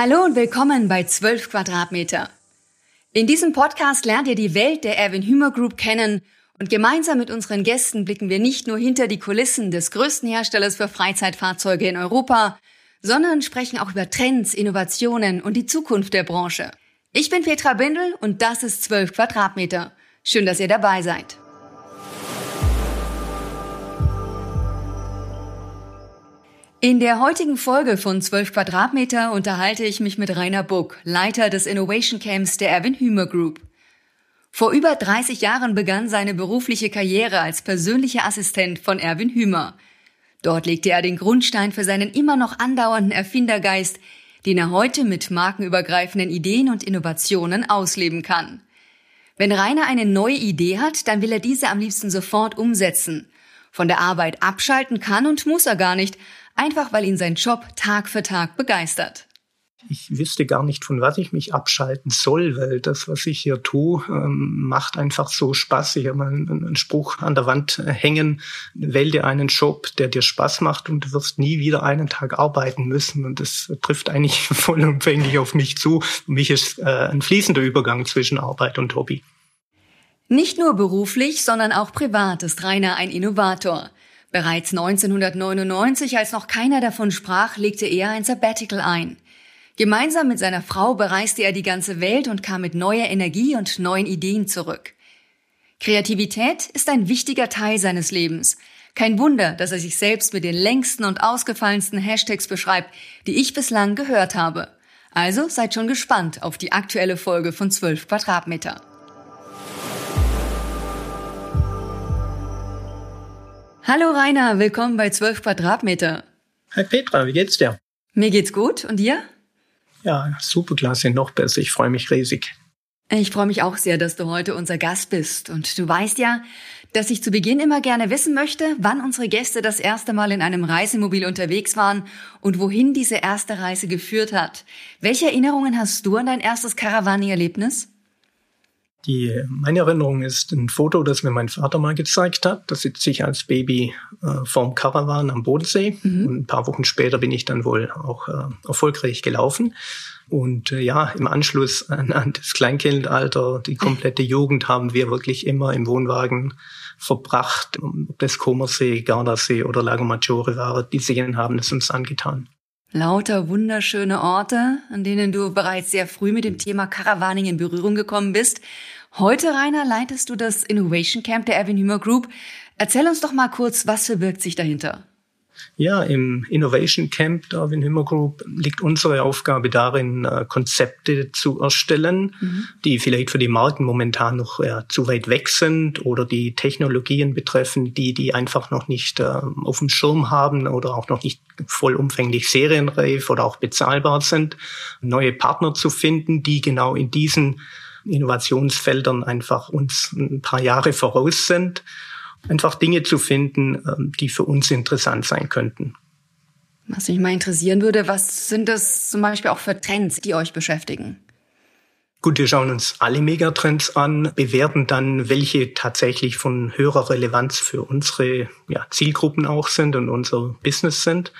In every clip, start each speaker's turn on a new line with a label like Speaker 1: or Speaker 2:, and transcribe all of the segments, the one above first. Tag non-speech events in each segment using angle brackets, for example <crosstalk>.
Speaker 1: Hallo und willkommen bei 12 Quadratmeter. In diesem Podcast lernt ihr die Welt der Erwin Hümer Group kennen und gemeinsam mit unseren Gästen blicken wir nicht nur hinter die Kulissen des größten Herstellers für Freizeitfahrzeuge in Europa, sondern sprechen auch über Trends, Innovationen und die Zukunft der Branche. Ich bin Petra Bindel und das ist 12 Quadratmeter. Schön, dass ihr dabei seid. In der heutigen Folge von 12 Quadratmeter unterhalte ich mich mit Rainer Buck, Leiter des Innovation Camps der Erwin Hümer Group. Vor über 30 Jahren begann seine berufliche Karriere als persönlicher Assistent von Erwin Hümer. Dort legte er den Grundstein für seinen immer noch andauernden Erfindergeist, den er heute mit markenübergreifenden Ideen und Innovationen ausleben kann. Wenn Rainer eine neue Idee hat, dann will er diese am liebsten sofort umsetzen. Von der Arbeit abschalten kann und muss er gar nicht, einfach weil ihn sein Job Tag für Tag begeistert.
Speaker 2: Ich wüsste gar nicht, von was ich mich abschalten soll, weil das, was ich hier tue, ähm, macht einfach so Spaß. Ich habe einen, einen Spruch an der Wand hängen, wähl dir einen Job, der dir Spaß macht und du wirst nie wieder einen Tag arbeiten müssen. Und das trifft eigentlich <laughs> vollumfänglich auf mich zu. Für mich ist äh, ein fließender Übergang zwischen Arbeit und Hobby.
Speaker 1: Nicht nur beruflich, sondern auch privat ist Rainer ein Innovator. Bereits 1999, als noch keiner davon sprach, legte er ein Sabbatical ein. Gemeinsam mit seiner Frau bereiste er die ganze Welt und kam mit neuer Energie und neuen Ideen zurück. Kreativität ist ein wichtiger Teil seines Lebens. Kein Wunder, dass er sich selbst mit den längsten und ausgefallensten Hashtags beschreibt, die ich bislang gehört habe. Also seid schon gespannt auf die aktuelle Folge von 12 Quadratmeter. Hallo Rainer, willkommen bei 12 Quadratmeter.
Speaker 2: Hi Petra, wie geht's dir?
Speaker 1: Mir geht's gut und dir?
Speaker 2: Ja, super klasse, noch besser. Ich freue mich riesig.
Speaker 1: Ich freue mich auch sehr, dass du heute unser Gast bist. Und du weißt ja, dass ich zu Beginn immer gerne wissen möchte, wann unsere Gäste das erste Mal in einem Reisemobil unterwegs waren und wohin diese erste Reise geführt hat. Welche Erinnerungen hast du an dein erstes Caravani-Erlebnis?
Speaker 2: Die, meine Erinnerung ist ein Foto, das mir mein Vater mal gezeigt hat. Da sitze ich als Baby äh, vorm Caravan am Bodensee. Mhm. Und ein paar Wochen später bin ich dann wohl auch äh, erfolgreich gelaufen. Und äh, ja, im Anschluss an, an das Kleinkindalter, die komplette <laughs> Jugend haben wir wirklich immer im Wohnwagen verbracht. Ob das Comersee, Gardasee oder Lago Maggiore war, die Seen haben es uns angetan.
Speaker 1: Lauter wunderschöne Orte, an denen du bereits sehr früh mit dem Thema Caravaning in Berührung gekommen bist. Heute, Rainer, leitest du das Innovation Camp der Erwin Hümer Group. Erzähl uns doch mal kurz, was verbirgt sich dahinter?
Speaker 2: Ja, im Innovation Camp der Erwin Hümer Group liegt unsere Aufgabe darin, äh, Konzepte zu erstellen, mhm. die vielleicht für die Marken momentan noch äh, zu weit weg sind oder die Technologien betreffen, die die einfach noch nicht äh, auf dem Schirm haben oder auch noch nicht vollumfänglich serienreif oder auch bezahlbar sind, neue Partner zu finden, die genau in diesen Innovationsfeldern einfach uns ein paar Jahre voraus sind einfach Dinge zu finden, ähm, die für uns interessant sein könnten.
Speaker 1: Was mich mal interessieren würde, was sind das zum Beispiel auch für Trends, die euch beschäftigen?
Speaker 2: Gut, wir schauen uns alle Megatrends an, bewerten dann, welche tatsächlich von höherer Relevanz für unsere ja, Zielgruppen auch sind und unser Business sind.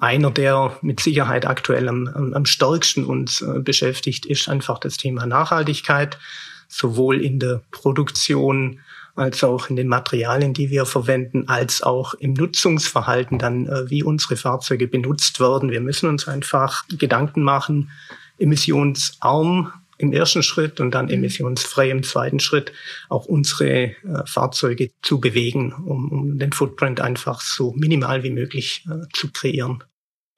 Speaker 2: Einer, der mit Sicherheit aktuell am, am stärksten uns äh, beschäftigt, ist einfach das Thema Nachhaltigkeit, sowohl in der Produktion als auch in den Materialien, die wir verwenden, als auch im Nutzungsverhalten dann, äh, wie unsere Fahrzeuge benutzt werden. Wir müssen uns einfach Gedanken machen, emissionsarm im ersten Schritt und dann mhm. emissionsfrei im zweiten Schritt auch unsere äh, Fahrzeuge zu bewegen, um, um, den Footprint einfach so minimal wie möglich äh, zu kreieren.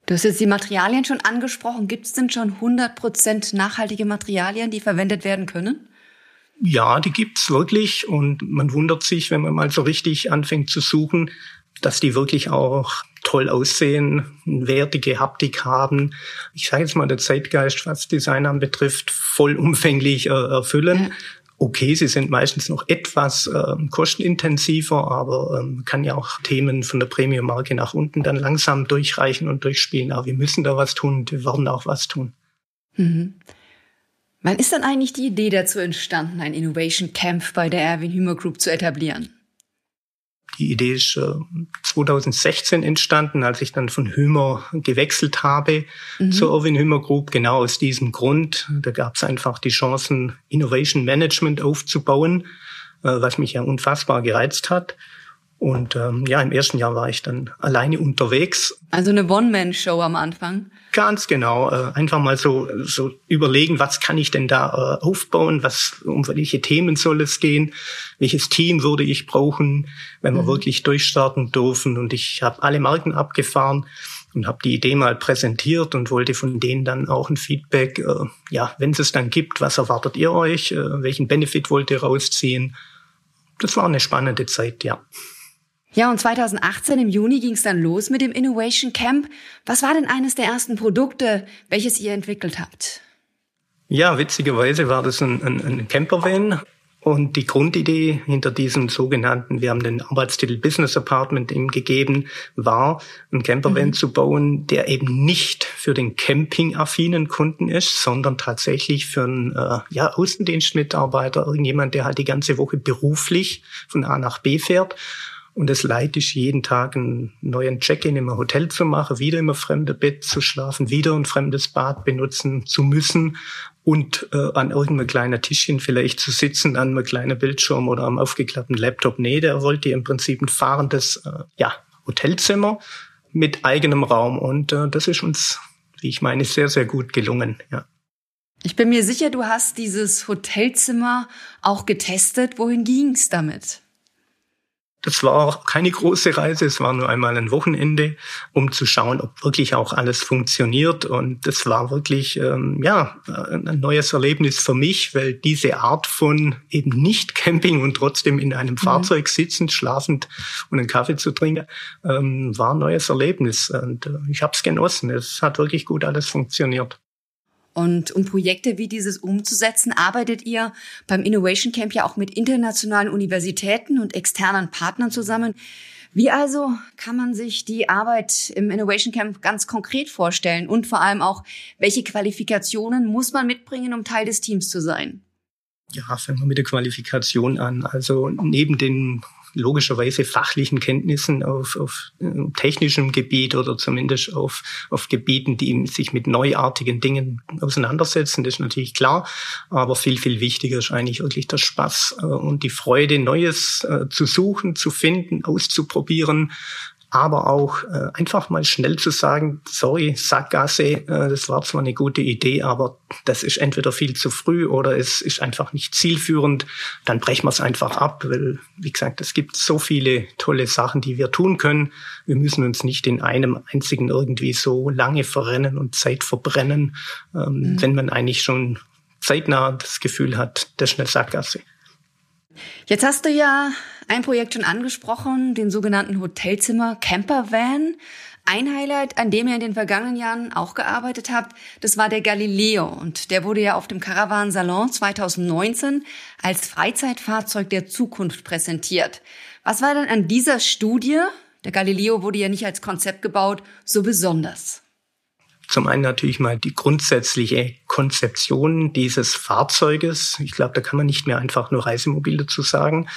Speaker 1: Du hast jetzt die Materialien schon angesprochen. Gibt es denn schon 100% nachhaltige Materialien, die verwendet werden können?
Speaker 2: Ja, die gibt's wirklich und man wundert sich, wenn man mal so richtig anfängt zu suchen, dass die wirklich auch toll aussehen, wertige Haptik haben. Ich sage jetzt mal, der Zeitgeist, was Design anbetrifft, vollumfänglich äh, erfüllen. Ja. Okay, sie sind meistens noch etwas äh, kostenintensiver, aber ähm, kann ja auch Themen von der Premium-Marke nach unten dann langsam durchreichen und durchspielen. Aber wir müssen da was tun und wir werden auch was tun.
Speaker 1: Mhm. Wann ist dann eigentlich die Idee dazu entstanden, ein Innovation Camp bei der Erwin Hümer Group zu etablieren?
Speaker 2: die Idee ist äh, 2016 entstanden, als ich dann von Hümer gewechselt habe mhm. zur Irwin Hümer Group. Genau aus diesem Grund. Da gab es einfach die Chancen, Innovation Management aufzubauen, äh, was mich ja unfassbar gereizt hat. Und ähm, ja, im ersten Jahr war ich dann alleine unterwegs.
Speaker 1: Also eine One-Man-Show am Anfang.
Speaker 2: Ganz genau. Äh, einfach mal so, so überlegen, was kann ich denn da äh, aufbauen, was, um welche Themen soll es gehen, welches Team würde ich brauchen, wenn wir mhm. wirklich durchstarten dürfen. Und ich habe alle Marken abgefahren und habe die Idee mal präsentiert und wollte von denen dann auch ein Feedback, äh, ja, wenn es es dann gibt, was erwartet ihr euch, äh, welchen Benefit wollt ihr rausziehen. Das war eine spannende Zeit, ja.
Speaker 1: Ja, und 2018 im Juni ging es dann los mit dem Innovation Camp. Was war denn eines der ersten Produkte, welches ihr entwickelt habt?
Speaker 2: Ja, witzigerweise war das ein, ein, ein Campervan. Und die Grundidee hinter diesem sogenannten, wir haben den Arbeitstitel Business Apartment ihm gegeben, war, einen Campervan mhm. zu bauen, der eben nicht für den campingaffinen Kunden ist, sondern tatsächlich für einen äh, ja, Außendienstmitarbeiter, irgendjemand, der halt die ganze Woche beruflich von A nach B fährt und es leid ist, jeden Tag einen neuen Check-in im Hotel zu machen, wieder im fremden Bett zu schlafen, wieder ein fremdes Bad benutzen zu müssen und äh, an irgendeinem kleinen Tischchen vielleicht zu sitzen, an einem kleinen Bildschirm oder am aufgeklappten Laptop. Nee, der wollte im Prinzip ein fahrendes äh, ja, Hotelzimmer mit eigenem Raum. Und äh, das ist uns, wie ich meine, sehr, sehr gut gelungen. Ja.
Speaker 1: Ich bin mir sicher, du hast dieses Hotelzimmer auch getestet. Wohin ging's damit?
Speaker 2: Das war keine große Reise, es war nur einmal ein Wochenende, um zu schauen, ob wirklich auch alles funktioniert. Und das war wirklich ähm, ja ein neues Erlebnis für mich, weil diese Art von eben nicht Camping und trotzdem in einem mhm. Fahrzeug sitzend, schlafend und einen Kaffee zu trinken, ähm, war ein neues Erlebnis. Und äh, ich habe es genossen. Es hat wirklich gut alles funktioniert.
Speaker 1: Und um Projekte wie dieses umzusetzen, arbeitet ihr beim Innovation Camp ja auch mit internationalen Universitäten und externen Partnern zusammen. Wie also kann man sich die Arbeit im Innovation Camp ganz konkret vorstellen und vor allem auch, welche Qualifikationen muss man mitbringen, um Teil des Teams zu sein?
Speaker 2: Ja, fangen wir mit der Qualifikation an. Also neben den logischerweise fachlichen Kenntnissen auf, auf äh, technischem Gebiet oder zumindest auf, auf Gebieten, die sich mit neuartigen Dingen auseinandersetzen. Das ist natürlich klar. Aber viel, viel wichtiger ist eigentlich wirklich der Spaß äh, und die Freude, Neues äh, zu suchen, zu finden, auszuprobieren, aber auch äh, einfach mal schnell zu sagen, sorry, Sackgasse, äh, das war zwar eine gute Idee, aber das ist entweder viel zu früh oder es ist einfach nicht zielführend, dann brechen wir es einfach ab, weil, wie gesagt, es gibt so viele tolle Sachen, die wir tun können. Wir müssen uns nicht in einem einzigen irgendwie so lange verrennen und Zeit verbrennen, ähm, mhm. wenn man eigentlich schon zeitnah das Gefühl hat, das ist eine Sackgasse.
Speaker 1: Jetzt hast du ja ein Projekt schon angesprochen, den sogenannten Hotelzimmer Campervan. Ein Highlight, an dem ihr in den vergangenen Jahren auch gearbeitet habt, das war der Galileo und der wurde ja auf dem Caravan Salon 2019 als Freizeitfahrzeug der Zukunft präsentiert. Was war denn an dieser Studie, der Galileo wurde ja nicht als Konzept gebaut, so besonders?
Speaker 2: Zum einen natürlich mal die grundsätzliche Konzeption dieses Fahrzeuges. Ich glaube, da kann man nicht mehr einfach nur Reisemobil dazu sagen.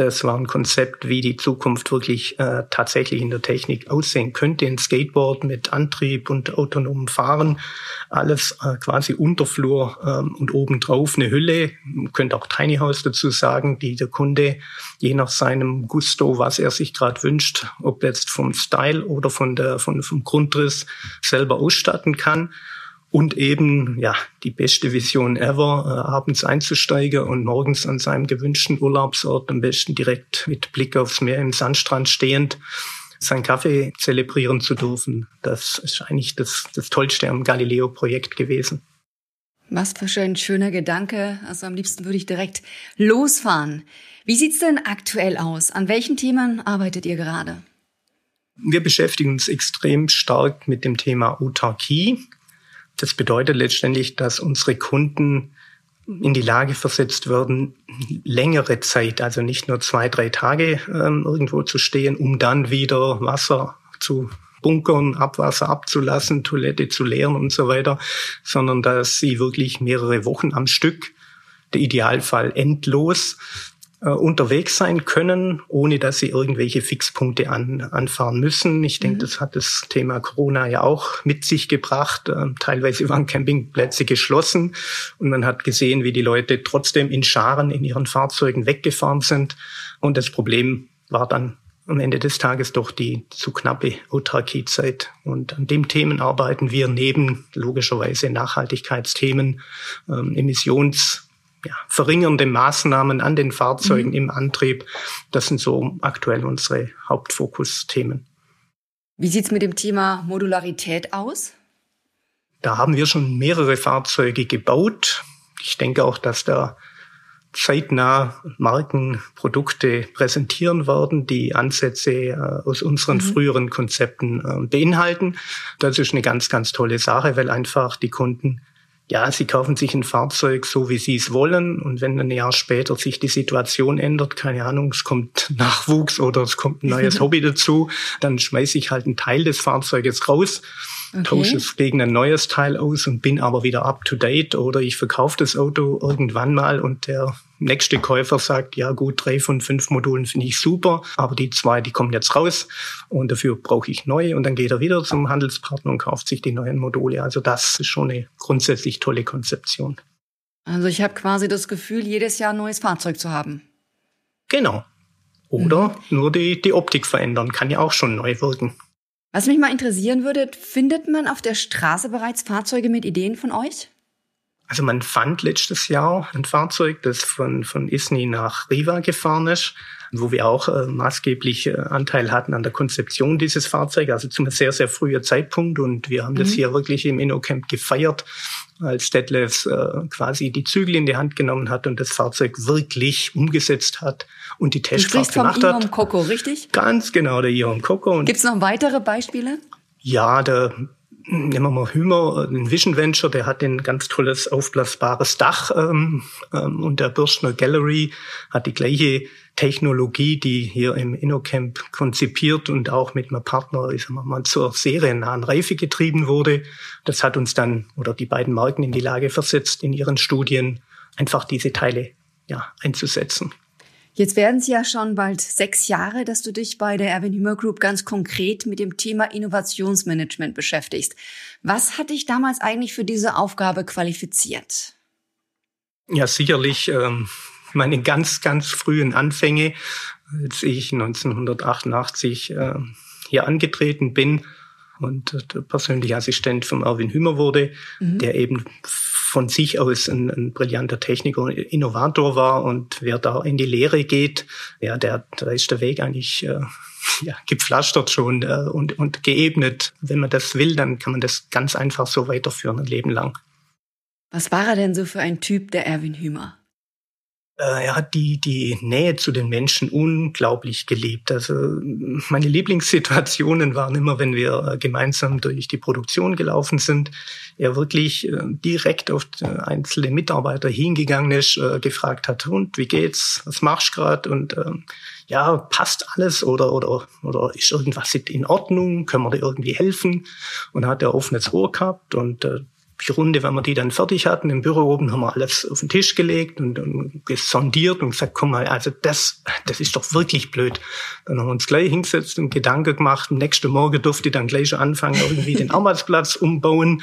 Speaker 2: Das war ein Konzept, wie die Zukunft wirklich äh, tatsächlich in der Technik aussehen könnte. Ein Skateboard mit Antrieb und autonomem Fahren, alles äh, quasi Unterflur ähm, und obendrauf eine Hülle. Man könnte auch Tiny House dazu sagen, die der Kunde je nach seinem Gusto, was er sich gerade wünscht, ob jetzt vom Style oder von der, von, vom Grundriss selber ausstatten kann und eben ja die beste Vision ever, äh, abends einzusteigen und morgens an seinem gewünschten Urlaubsort am besten direkt mit Blick aufs Meer im Sandstrand stehend seinen Kaffee zelebrieren zu dürfen. Das ist eigentlich das, das Tollste am Galileo-Projekt gewesen.
Speaker 1: Was für ein schöner Gedanke. Also am liebsten würde ich direkt losfahren. Wie sieht's denn aktuell aus? An welchen Themen arbeitet ihr gerade?
Speaker 2: Wir beschäftigen uns extrem stark mit dem Thema Autarkie. Das bedeutet letztendlich, dass unsere Kunden in die Lage versetzt werden, längere Zeit, also nicht nur zwei, drei Tage ähm, irgendwo zu stehen, um dann wieder Wasser zu bunkern, Abwasser abzulassen, Toilette zu leeren und so weiter, sondern dass sie wirklich mehrere Wochen am Stück, der Idealfall endlos, unterwegs sein können, ohne dass sie irgendwelche Fixpunkte an, anfahren müssen. Ich denke, mhm. das hat das Thema Corona ja auch mit sich gebracht. Ähm, teilweise waren Campingplätze geschlossen und man hat gesehen, wie die Leute trotzdem in Scharen in ihren Fahrzeugen weggefahren sind. Und das Problem war dann am Ende des Tages doch die zu knappe Autarkiezeit. Und an dem Themen arbeiten wir neben logischerweise Nachhaltigkeitsthemen, ähm, Emissions ja, verringernde Maßnahmen an den Fahrzeugen mhm. im Antrieb. Das sind so aktuell unsere Hauptfokusthemen.
Speaker 1: Wie sieht's mit dem Thema Modularität aus?
Speaker 2: Da haben wir schon mehrere Fahrzeuge gebaut. Ich denke auch, dass da zeitnah Markenprodukte präsentieren werden, die Ansätze äh, aus unseren mhm. früheren Konzepten äh, beinhalten. Das ist eine ganz, ganz tolle Sache, weil einfach die Kunden ja, sie kaufen sich ein Fahrzeug so, wie sie es wollen. Und wenn ein Jahr später sich die Situation ändert, keine Ahnung, es kommt Nachwuchs oder es kommt ein neues <laughs> Hobby dazu, dann schmeiße ich halt einen Teil des Fahrzeuges raus, okay. tausche es gegen ein neues Teil aus und bin aber wieder up to date. Oder ich verkaufe das Auto irgendwann mal und der nächste Käufer sagt, ja gut, drei von fünf Modulen finde ich super, aber die zwei, die kommen jetzt raus und dafür brauche ich neue und dann geht er wieder zum Handelspartner und kauft sich die neuen Module. Also das ist schon eine grundsätzlich tolle Konzeption.
Speaker 1: Also ich habe quasi das Gefühl, jedes Jahr ein neues Fahrzeug zu haben.
Speaker 2: Genau. Oder mhm. nur die, die Optik verändern, kann ja auch schon neu wirken.
Speaker 1: Was mich mal interessieren würde, findet man auf der Straße bereits Fahrzeuge mit Ideen von euch?
Speaker 2: Also man fand letztes Jahr ein Fahrzeug, das von, von Isny nach Riva gefahren ist, wo wir auch äh, maßgeblich äh, Anteil hatten an der Konzeption dieses Fahrzeugs, also zum sehr, sehr früher Zeitpunkt. Und wir haben mhm. das hier wirklich im InnoCamp gefeiert, als Detlef äh, quasi die Zügel in die Hand genommen hat und das Fahrzeug wirklich umgesetzt hat und die Testfahrt gemacht
Speaker 1: vom hat. Coco, richtig?
Speaker 2: Ganz genau, der Iom Coco.
Speaker 1: Gibt es noch weitere Beispiele?
Speaker 2: Ja, der nehmen wir mal Hümer, ein Vision Venture, der hat ein ganz tolles aufblasbares Dach ähm, ähm, und der Bürstner Gallery hat die gleiche Technologie, die hier im InnoCamp konzipiert und auch mit einem Partner, ich sag mal, zur seriennahen Reife getrieben wurde. Das hat uns dann oder die beiden Marken in die Lage versetzt, in ihren Studien einfach diese Teile ja, einzusetzen.
Speaker 1: Jetzt werden es ja schon bald sechs Jahre, dass du dich bei der Erwin Hümer Group ganz konkret mit dem Thema Innovationsmanagement beschäftigst. Was hat dich damals eigentlich für diese Aufgabe qualifiziert?
Speaker 2: Ja, sicherlich ähm, meine ganz, ganz frühen Anfänge, als ich 1988 äh, hier angetreten bin und der persönliche Assistent von Erwin Hümer wurde, mhm. der eben von sich aus ein, ein brillanter Techniker und Innovator war und wer da in die Lehre geht, ja, der, da ist der Weg eigentlich äh, <laughs> ja, gepflastert schon äh, und, und geebnet. Wenn man das will, dann kann man das ganz einfach so weiterführen, ein Leben lang.
Speaker 1: Was war er denn so für ein Typ, der Erwin Hümer?
Speaker 2: Äh, er hat die, die Nähe zu den Menschen unglaublich geliebt. Also meine Lieblingssituationen waren immer, wenn wir äh, gemeinsam durch die Produktion gelaufen sind. Er wirklich äh, direkt auf einzelne Mitarbeiter hingegangen ist, gefragt hat, und wie geht's, was machst du gerade? Und ähm, ja, passt alles oder, oder, oder ist irgendwas in Ordnung? Können wir dir irgendwie helfen? Und hat er offenes Ohr gehabt und die Runde, wenn wir die dann fertig hatten, im Büro oben haben wir alles auf den Tisch gelegt und, und gesondiert und gesagt, komm mal, also das, das ist doch wirklich blöd. Dann haben wir uns gleich hingesetzt und Gedanken gemacht. Am nächsten Morgen durfte ich dann gleich anfangen, irgendwie den Arbeitsplatz umbauen.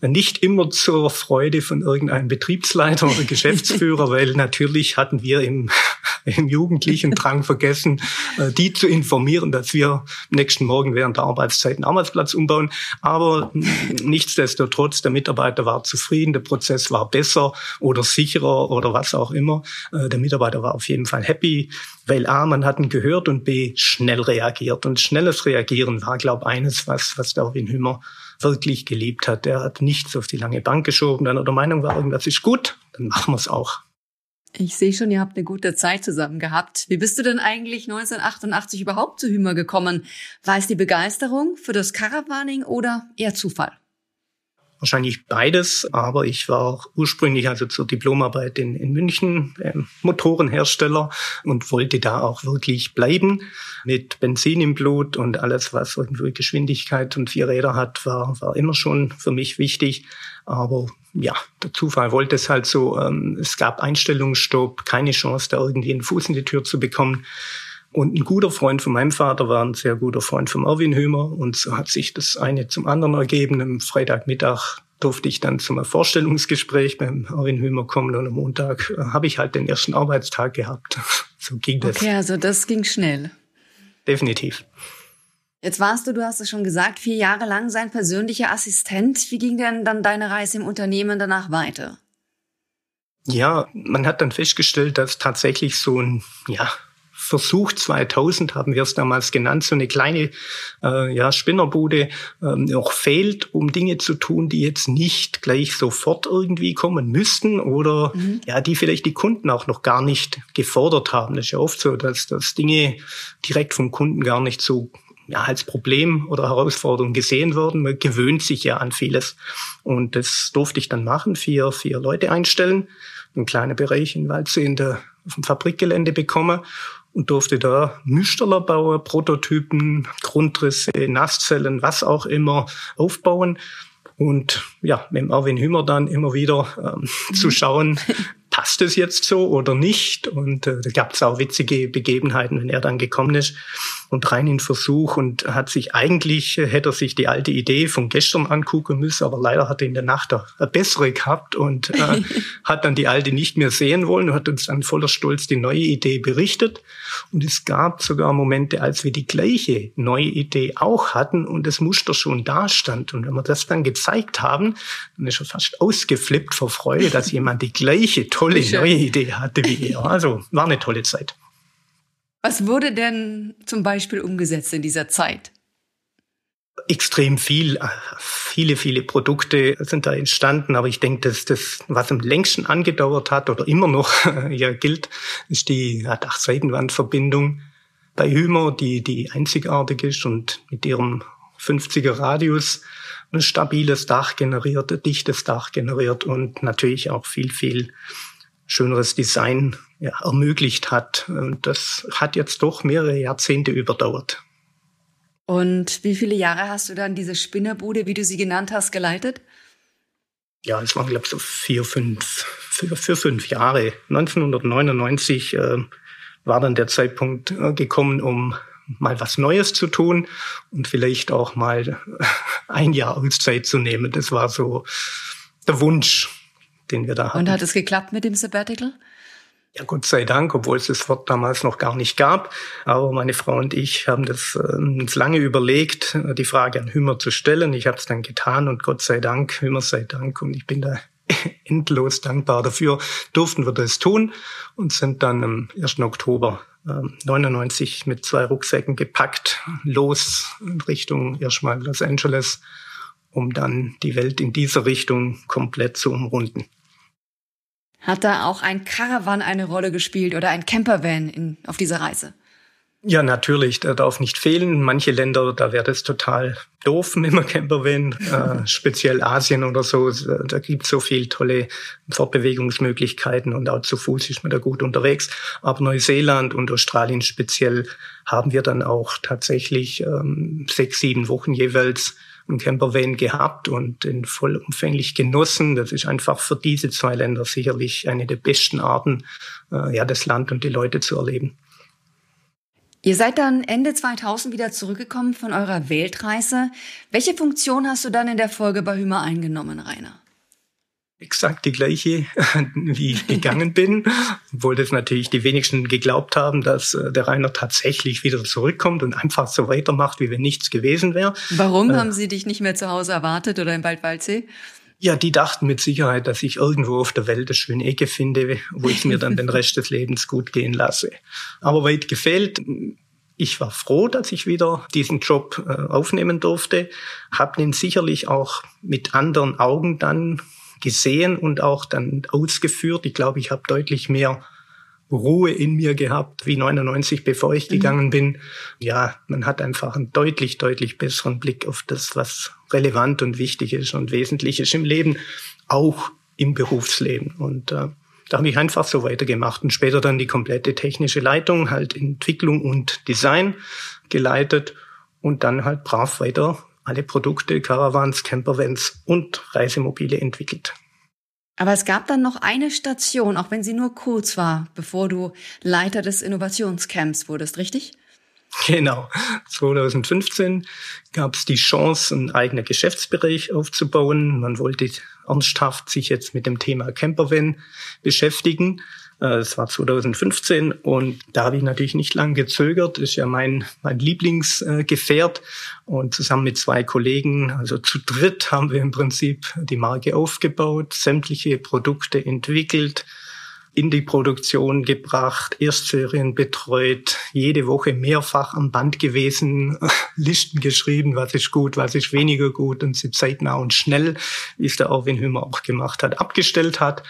Speaker 2: Nicht immer zur Freude von irgendeinem Betriebsleiter oder Geschäftsführer, weil natürlich hatten wir im, <laughs> im jugendlichen Drang vergessen, äh, die zu informieren, dass wir nächsten Morgen während der Arbeitszeit einen Arbeitsplatz umbauen. Aber nichtsdestotrotz, der Mitarbeiter war zufrieden, der Prozess war besser oder sicherer oder was auch immer. Äh, der Mitarbeiter war auf jeden Fall happy, weil A, man hat ihn gehört und B, schnell reagiert. Und schnelles Reagieren war, glaube ich, eines, was, was Darwin Hümmer wirklich geliebt hat. Er hat nichts auf die lange Bank geschoben, er der Meinung war, irgendwas ist gut, dann machen wir es auch.
Speaker 1: Ich sehe schon, ihr habt eine gute Zeit zusammen gehabt. Wie bist du denn eigentlich 1988 überhaupt zu Hümer gekommen? War es die Begeisterung für das Caravaning oder eher Zufall?
Speaker 2: Wahrscheinlich beides, aber ich war ursprünglich also zur Diplomarbeit in, in München, ähm, Motorenhersteller und wollte da auch wirklich bleiben. Mit Benzin im Blut und alles, was irgendwie Geschwindigkeit und vier Räder hat, war, war immer schon für mich wichtig. Aber ja, der Zufall wollte es halt so. Ähm, es gab Einstellungsstopp, keine Chance, da irgendwie einen Fuß in die Tür zu bekommen. Und ein guter Freund von meinem Vater war ein sehr guter Freund von Erwin Hümer. Und so hat sich das eine zum anderen ergeben. Am Freitagmittag durfte ich dann zum Vorstellungsgespräch beim Erwin Hümer kommen und am Montag äh, habe ich halt den ersten Arbeitstag gehabt. <laughs> So ging das.
Speaker 1: Okay, also das ging schnell.
Speaker 2: Definitiv.
Speaker 1: Jetzt warst du, du hast es schon gesagt, vier Jahre lang sein persönlicher Assistent. Wie ging denn dann deine Reise im Unternehmen danach weiter?
Speaker 2: Ja, man hat dann festgestellt, dass tatsächlich so ein, ja, Versuch 2000 haben wir es damals genannt, so eine kleine äh, ja, Spinnerbude ähm, noch fehlt, um Dinge zu tun, die jetzt nicht gleich sofort irgendwie kommen müssten oder mhm. ja, die vielleicht die Kunden auch noch gar nicht gefordert haben. Das ist ja oft so, dass, dass Dinge direkt vom Kunden gar nicht so ja, als Problem oder Herausforderung gesehen worden. Man gewöhnt sich ja an vieles. Und das durfte ich dann machen, vier, vier Leute einstellen, einen kleinen Bereich in Waldsee in der, auf dem Fabrikgelände bekommen und durfte da Müsterler bauen, Prototypen, Grundrisse, Nasszellen, was auch immer aufbauen. Und ja, mit dem Erwin Hümmer dann immer wieder ähm, zu schauen, passt es jetzt so oder nicht? Und äh, da gab es auch witzige Begebenheiten, wenn er dann gekommen ist und rein in Versuch und hat sich eigentlich, äh, hätte er sich die alte Idee von gestern angucken müssen, aber leider hat er in der Nacht eine bessere gehabt und äh, <laughs> hat dann die alte nicht mehr sehen wollen und hat uns dann voller Stolz die neue Idee berichtet. Und es gab sogar Momente, als wir die gleiche neue Idee auch hatten und das Muster schon da stand. Und wenn wir das dann gezeigt haben, dann ist er fast ausgeflippt vor Freude, dass jemand die gleiche tolle neue Idee hatte wie er. Also war eine tolle Zeit.
Speaker 1: Was wurde denn zum Beispiel umgesetzt in dieser Zeit?
Speaker 2: extrem viel. Viele, viele Produkte sind da entstanden, aber ich denke, dass das, was am längsten angedauert hat oder immer noch <laughs> ja gilt, ist die Dachseitenwandverbindung bei Hümer, die, die einzigartig ist und mit ihrem 50er Radius ein stabiles Dach generiert, ein dichtes Dach generiert und natürlich auch viel, viel schöneres Design ja, ermöglicht hat. Und das hat jetzt doch mehrere Jahrzehnte überdauert.
Speaker 1: Und wie viele Jahre hast du dann diese Spinnerbude, wie du sie genannt hast, geleitet?
Speaker 2: Ja, es waren, glaube ich, so vier, fünf, für, für fünf Jahre. 1999 äh, war dann der Zeitpunkt äh, gekommen, um mal was Neues zu tun und vielleicht auch mal <laughs> ein Jahr Auszeit zu nehmen. Das war so der Wunsch, den wir da hatten.
Speaker 1: Und hat es geklappt mit dem Sabbatical?
Speaker 2: Ja, Gott sei Dank, obwohl es das Wort damals noch gar nicht gab. Aber meine Frau und ich haben das äh, uns lange überlegt, die Frage an Hümmer zu stellen. Ich habe es dann getan und Gott sei Dank, Hümmer sei Dank. Und ich bin da <laughs> endlos dankbar dafür, durften wir das tun und sind dann am 1. Oktober äh, 99 mit zwei Rucksäcken gepackt, los in Richtung erstmal Los Angeles, um dann die Welt in dieser Richtung komplett zu umrunden.
Speaker 1: Hat da auch ein Caravan eine Rolle gespielt oder ein Campervan in, auf dieser Reise?
Speaker 2: Ja, natürlich, der darf nicht fehlen. Manche Länder, da wäre das total doof mit einem Campervan, <laughs> äh, speziell Asien oder so. Da gibt so viel tolle Fortbewegungsmöglichkeiten und auch zu Fuß ist man da gut unterwegs. Aber Neuseeland und Australien speziell haben wir dann auch tatsächlich ähm, sechs, sieben Wochen jeweils einen Campervan gehabt und den vollumfänglich genossen. Das ist einfach für diese zwei Länder sicherlich eine der besten Arten, äh, ja, das Land und die Leute zu erleben.
Speaker 1: Ihr seid dann Ende 2000 wieder zurückgekommen von eurer Weltreise. Welche Funktion hast du dann in der Folge bei Hümer eingenommen, Rainer?
Speaker 2: Exakt die gleiche, <laughs> wie ich gegangen bin, obwohl das natürlich die wenigsten geglaubt haben, dass äh, der Rainer tatsächlich wieder zurückkommt und einfach so weitermacht, wie wenn nichts gewesen wäre.
Speaker 1: Warum äh, haben Sie dich nicht mehr zu Hause erwartet oder im Waldwaldsee?
Speaker 2: Ja, die dachten mit Sicherheit, dass ich irgendwo auf der Welt eine schöne Ecke finde, wo ich mir dann den Rest des Lebens gut gehen lasse. Aber weit gefehlt. Ich war froh, dass ich wieder diesen Job äh, aufnehmen durfte, habe ihn sicherlich auch mit anderen Augen dann gesehen und auch dann ausgeführt. Ich glaube, ich habe deutlich mehr Ruhe in mir gehabt wie 99, bevor ich mhm. gegangen bin. Ja, man hat einfach einen deutlich, deutlich besseren Blick auf das, was relevant und wichtig ist und wesentlich ist im Leben, auch im Berufsleben. Und äh, da habe ich einfach so weitergemacht und später dann die komplette technische Leitung, halt Entwicklung und Design geleitet und dann halt brav weiter alle Produkte, Caravans, Campervans und Reisemobile entwickelt.
Speaker 1: Aber es gab dann noch eine Station, auch wenn sie nur kurz war, bevor du Leiter des Innovationscamps wurdest, richtig?
Speaker 2: Genau. 2015 gab es die Chance, einen eigenen Geschäftsbereich aufzubauen. Man wollte ernsthaft sich jetzt mit dem Thema Campervan beschäftigen. Äh, es war 2015 und da habe ich natürlich nicht lang gezögert. Ist ja mein, mein Lieblingsgefährt. Und zusammen mit zwei Kollegen, also zu dritt, haben wir im Prinzip die Marke aufgebaut, sämtliche Produkte entwickelt, in die Produktion gebracht, Erstserien betreut, jede Woche mehrfach am Band gewesen, <laughs> Listen geschrieben, was ist gut, was ist weniger gut und sie zeitnah und schnell, wie es der Erwin Hümer auch gemacht hat, abgestellt hat.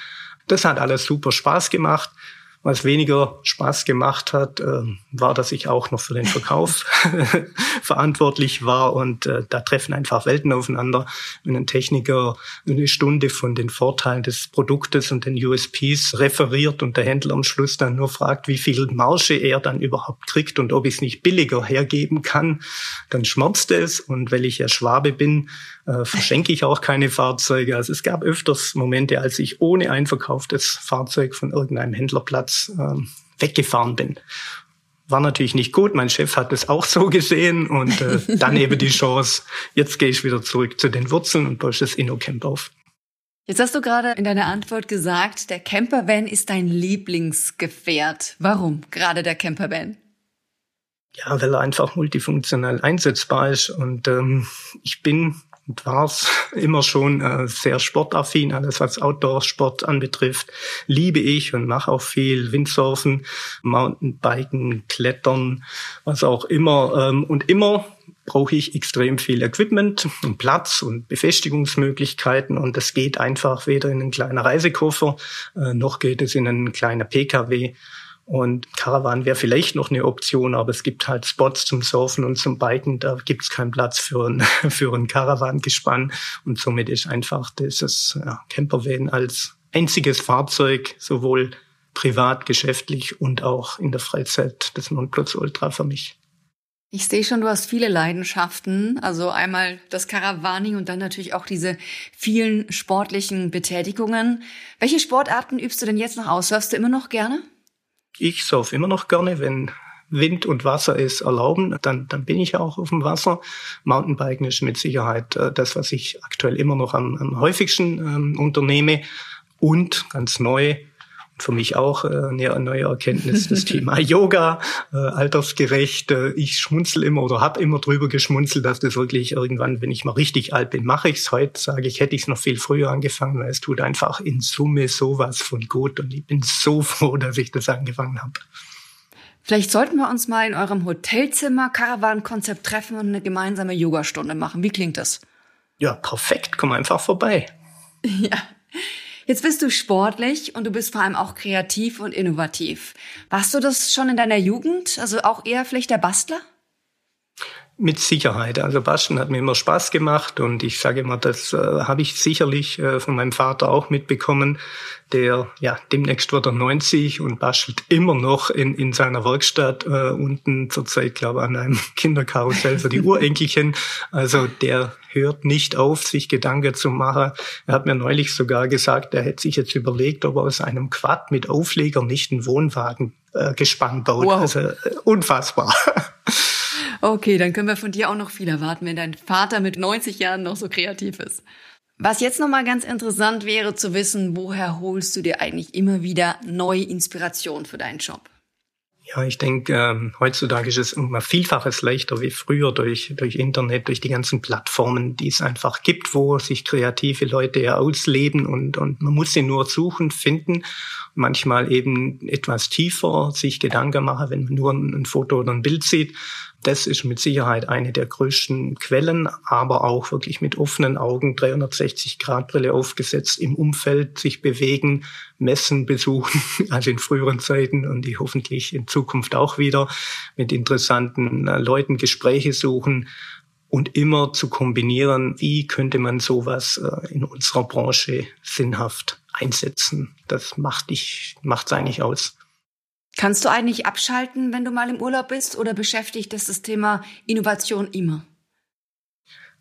Speaker 2: Das hat alles super Spaß gemacht. Was weniger Spaß gemacht hat, äh, war, dass ich auch noch für den Verkauf <laughs> verantwortlich war und äh, da treffen einfach Welten aufeinander. Wenn ein Techniker eine Stunde von den Vorteilen des Produktes und den USPs referiert und der Händler am Schluss dann nur fragt, wie viel Marge er dann überhaupt kriegt und ob ich es nicht billiger hergeben kann, dann schmerzt es. Und weil ich ja Schwabe bin, äh, verschenke ich auch keine Fahrzeuge. Also es gab öfters Momente, als ich ohne ein verkauftes Fahrzeug von irgendeinem Händlerplatz äh, weggefahren bin. War natürlich nicht gut. Mein Chef hat es auch so gesehen und äh, <laughs> dann eben die Chance, jetzt gehe ich wieder zurück zu den Wurzeln und baue das InnoCamp auf.
Speaker 1: Jetzt hast du gerade in deiner Antwort gesagt, der Campervan ist dein Lieblingsgefährt. Warum gerade der Campervan?
Speaker 2: Ja, weil er einfach multifunktional einsetzbar ist und ähm, ich bin und war's immer schon äh, sehr sportaffin. Alles, was Outdoor-Sport anbetrifft, liebe ich und mache auch viel Windsurfen, Mountainbiken, Klettern, was auch immer. Ähm, und immer brauche ich extrem viel Equipment und Platz und Befestigungsmöglichkeiten und das geht einfach weder in einen kleinen Reisekoffer, äh, noch geht es in einen kleinen PKW. Und Caravan wäre vielleicht noch eine Option, aber es gibt halt Spots zum Surfen und zum Biken, da gibt es keinen Platz für ein, <laughs> für ein Caravan-Gespann. Und somit ist einfach dieses ja, Campervan als einziges Fahrzeug sowohl privat, geschäftlich und auch in der Freizeit das Nonplusultra für mich.
Speaker 1: Ich sehe schon, du hast viele Leidenschaften. Also einmal das Caravaning und dann natürlich auch diese vielen sportlichen Betätigungen. Welche Sportarten übst du denn jetzt noch aus? Surfst du immer noch gerne?
Speaker 2: Ich surfe immer noch gerne, wenn Wind und Wasser es erlauben, dann, dann bin ich auch auf dem Wasser. Mountainbiken ist mit Sicherheit äh, das, was ich aktuell immer noch am, am häufigsten ähm, unternehme. Und ganz neu, für mich auch äh, eine neue Erkenntnis, das <laughs> Thema Yoga, äh, altersgerecht. Äh, ich schmunzel immer oder habe immer drüber geschmunzelt, dass das wirklich irgendwann, wenn ich mal richtig alt bin, mache ich's. Heute sage ich, hätte ich es noch viel früher angefangen, weil es tut einfach in Summe sowas von gut und ich bin so <laughs> froh, dass ich das angefangen habe.
Speaker 1: Vielleicht sollten wir uns mal in eurem Hotelzimmer Caravan-Konzept treffen und eine gemeinsame Yogastunde machen. Wie klingt das?
Speaker 2: Ja, perfekt. Komm einfach vorbei. <laughs>
Speaker 1: Ja. Jetzt bist du sportlich und du bist vor allem auch kreativ und innovativ. Warst du das schon in deiner Jugend? Also auch eher vielleicht der Bastler?
Speaker 2: Mit Sicherheit. Also Basteln hat mir immer Spaß gemacht und ich sage immer, das äh, habe ich sicherlich äh, von meinem Vater auch mitbekommen, der ja demnächst wird er 90 und bastelt immer noch in, in seiner Werkstatt äh, unten zurzeit, glaube ich, an einem <laughs> Kinderkarussell für die Urenkelchen. Also der hört nicht auf, sich Gedanken zu machen. Er hat mir neulich sogar gesagt, er hätte sich jetzt überlegt, ob er aus einem Quad mit Aufleger nicht einen Wohnwagen äh, gespannt baut. Wow. Also äh, unfassbar. <laughs>
Speaker 1: Okay, dann können wir von dir auch noch viel erwarten, wenn dein Vater mit 90 Jahren noch so kreativ ist. Was jetzt nochmal ganz interessant wäre zu wissen, woher holst du dir eigentlich immer wieder neue Inspiration für deinen Job?
Speaker 2: Ja, ich denke, ähm, heutzutage ist es immer vielfaches leichter wie früher durch, durch Internet, durch die ganzen Plattformen, die es einfach gibt, wo sich kreative Leute ja ausleben und, und man muss sie nur suchen, finden, manchmal eben etwas tiefer sich Gedanken machen, wenn man nur ein, ein Foto oder ein Bild sieht. Das ist mit Sicherheit eine der größten Quellen, aber auch wirklich mit offenen Augen, 360-Grad-Brille aufgesetzt, im Umfeld sich bewegen, Messen besuchen, <laughs> also in früheren Zeiten und die hoffentlich in Zukunft auch wieder, mit interessanten äh, Leuten Gespräche suchen und immer zu kombinieren, wie könnte man sowas äh, in unserer Branche sinnhaft einsetzen. Das macht dich, macht's eigentlich aus.
Speaker 1: Kannst du eigentlich abschalten, wenn du mal im Urlaub bist oder beschäftigt das das Thema Innovation immer?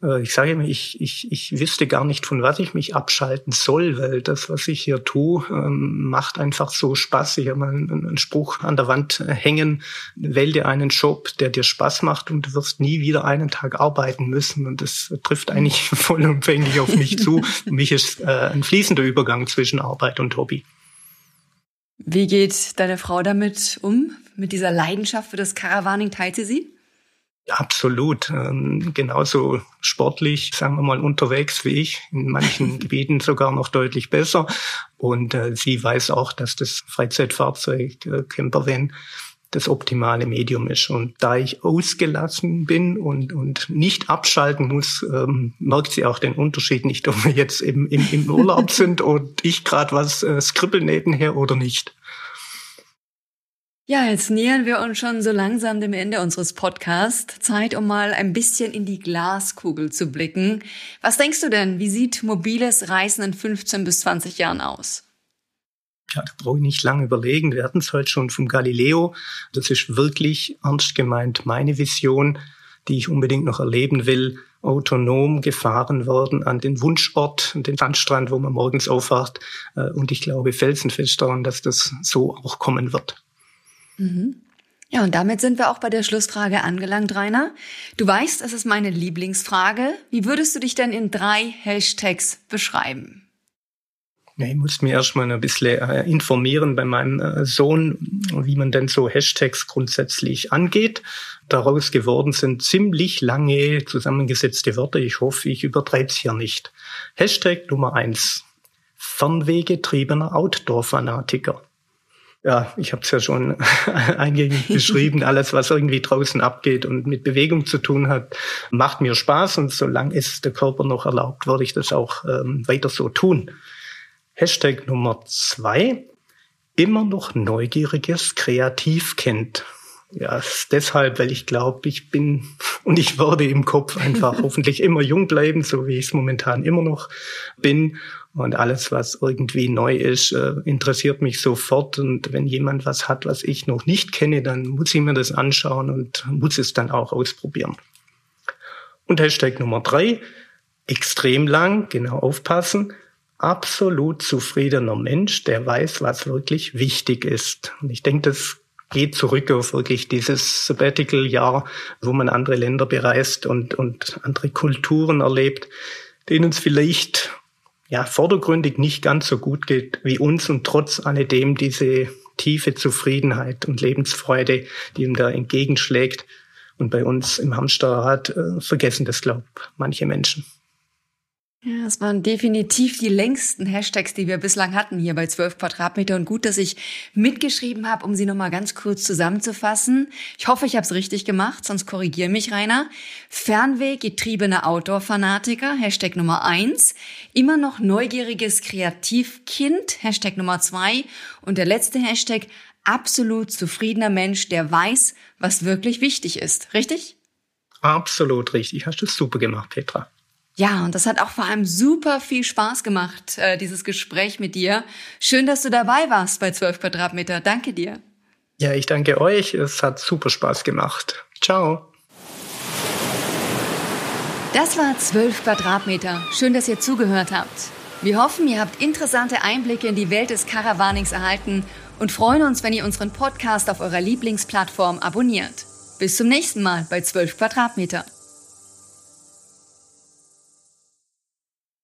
Speaker 2: äh, ich sage immer, ich, ich, ich wüsste gar nicht, von was ich mich abschalten soll, weil das, was ich hier tue, ähm, macht einfach so Spaß. Ich habe mal einen, Spruch an der Wand äh, hängen, wähl dir einen Job, der dir Spaß macht und du wirst nie wieder einen Tag arbeiten müssen. Und das trifft eigentlich <laughs> vollumfänglich auf mich zu. <laughs> Für mich ist äh, ein fließender Übergang zwischen Arbeit und Hobby.
Speaker 1: Wie geht deine Frau damit um? Mit dieser Leidenschaft für das Caravaning teilt sie sie?
Speaker 2: Absolut. Ähm, genauso sportlich, sagen wir mal, unterwegs wie ich, in manchen <laughs> Gebieten sogar noch deutlich besser. Und äh, sie weiß auch, dass das Freizeitfahrzeug äh, Campervan das optimale Medium ist. Und da ich ausgelassen bin und, und nicht abschalten muss, ähm, merkt sie auch den Unterschied nicht, ob wir jetzt im, im, im <laughs> Urlaub sind und ich gerade was äh, skribbeln nebenher oder nicht.
Speaker 1: Ja, jetzt nähern wir uns schon so langsam dem Ende unseres Podcasts. Zeit, um mal ein bisschen in die Glaskugel zu blicken. Was denkst du denn, wie sieht mobiles Reisen in 15 bis 20 Jahren aus?
Speaker 2: Ja, da brauche ich nicht lange überlegen. Wir hatten es heute schon vom Galileo. Das ist wirklich ernst gemeint meine Vision, die ich unbedingt noch erleben will. Autonom gefahren worden an den Wunschort, an den Sandstrand, wo man morgens aufwacht. Äh, und ich glaube felsenfest daran, dass das so auch kommen wird.
Speaker 1: Mhm. Ja, und damit sind wir auch bei der Schlussfrage angelangt, Rainer. Du weißt, es ist meine Lieblingsfrage. Wie würdest du dich denn in drei Hashtags beschreiben?
Speaker 2: Ja, ich muss mir erstmal ein bisschen äh, informieren bei meinem äh, Sohn, wie man denn so Hashtags grundsätzlich angeht. Daraus geworden sind ziemlich lange zusammengesetzte Wörter. Ich hoffe, ich übertreibe es hier nicht. Hashtag Nummer eins. Fernwehgetriebener Outdoor-Fanatiker ja, ich habe es ja schon <laughs> eingängig beschrieben, <laughs> alles, was irgendwie draußen abgeht und mit Bewegung zu tun hat, macht mir Spaß und solange es der Körper noch erlaubt, würde ich das auch ähm, weiter so tun. Hashtag Nummer zwei, immer noch neugieriges Kreativkind. Ja, deshalb, weil ich glaube, ich bin <laughs> und ich werde im Kopf einfach <laughs> hoffentlich immer jung bleiben, so wie ich es momentan immer noch bin und alles, was irgendwie neu ist, äh, interessiert mich sofort. Und wenn jemand was hat, was ich noch nicht kenne, dann muss ich mir das anschauen und muss es dann auch ausprobieren. Und Hashtag Nummer drei, extrem lang, genau aufpassen, absolut zufriedener Mensch, der weiß, was wirklich wichtig ist. Und ich denke, das geht zurück auf wirklich dieses Sabbatical-Jahr, wo man andere Länder bereist und, und andere Kulturen erlebt, denen es vielleicht ja, vordergründig nicht ganz so gut geht wie uns und trotz alledem diese tiefe Zufriedenheit und Lebensfreude, die ihm da entgegenschlägt. Und bei uns im Hamsterrad äh, vergessen das, glaube manche Menschen.
Speaker 1: Ja, das waren definitiv die längsten Hashtags, die wir bislang hatten hier bei 12 Quadratmeter. Und gut, dass ich mitgeschrieben habe, um sie nochmal ganz kurz zusammenzufassen. Ich hoffe, ich habe es richtig gemacht, sonst korrigier mich, Rainer. Fernweh getriebene Outdoor-Fanatiker, Hashtag Nummer eins. Immer noch neugieriges Kreativkind, Hashtag Nummer zwei. Und der letzte Hashtag, absolut zufriedener Mensch, der weiß, was wirklich wichtig ist. Richtig?
Speaker 2: Absolut richtig. Hast du super gemacht, Petra.
Speaker 1: Ja, und das hat auch vor allem super viel Spaß gemacht, äh, dieses Gespräch mit dir. Schön, dass du dabei warst bei 12 Quadratmeter. Danke dir.
Speaker 2: Ja, ich danke euch. Es hat super Spaß gemacht. Ciao.
Speaker 1: Das war 12 Quadratmeter. Schön, dass ihr zugehört habt. Wir hoffen, ihr habt interessante Einblicke in die Welt des Caravanings erhalten und freuen uns, wenn ihr unseren Podcast auf eurer Lieblingsplattform abonniert. Bis zum nächsten Mal bei 12 Quadratmeter.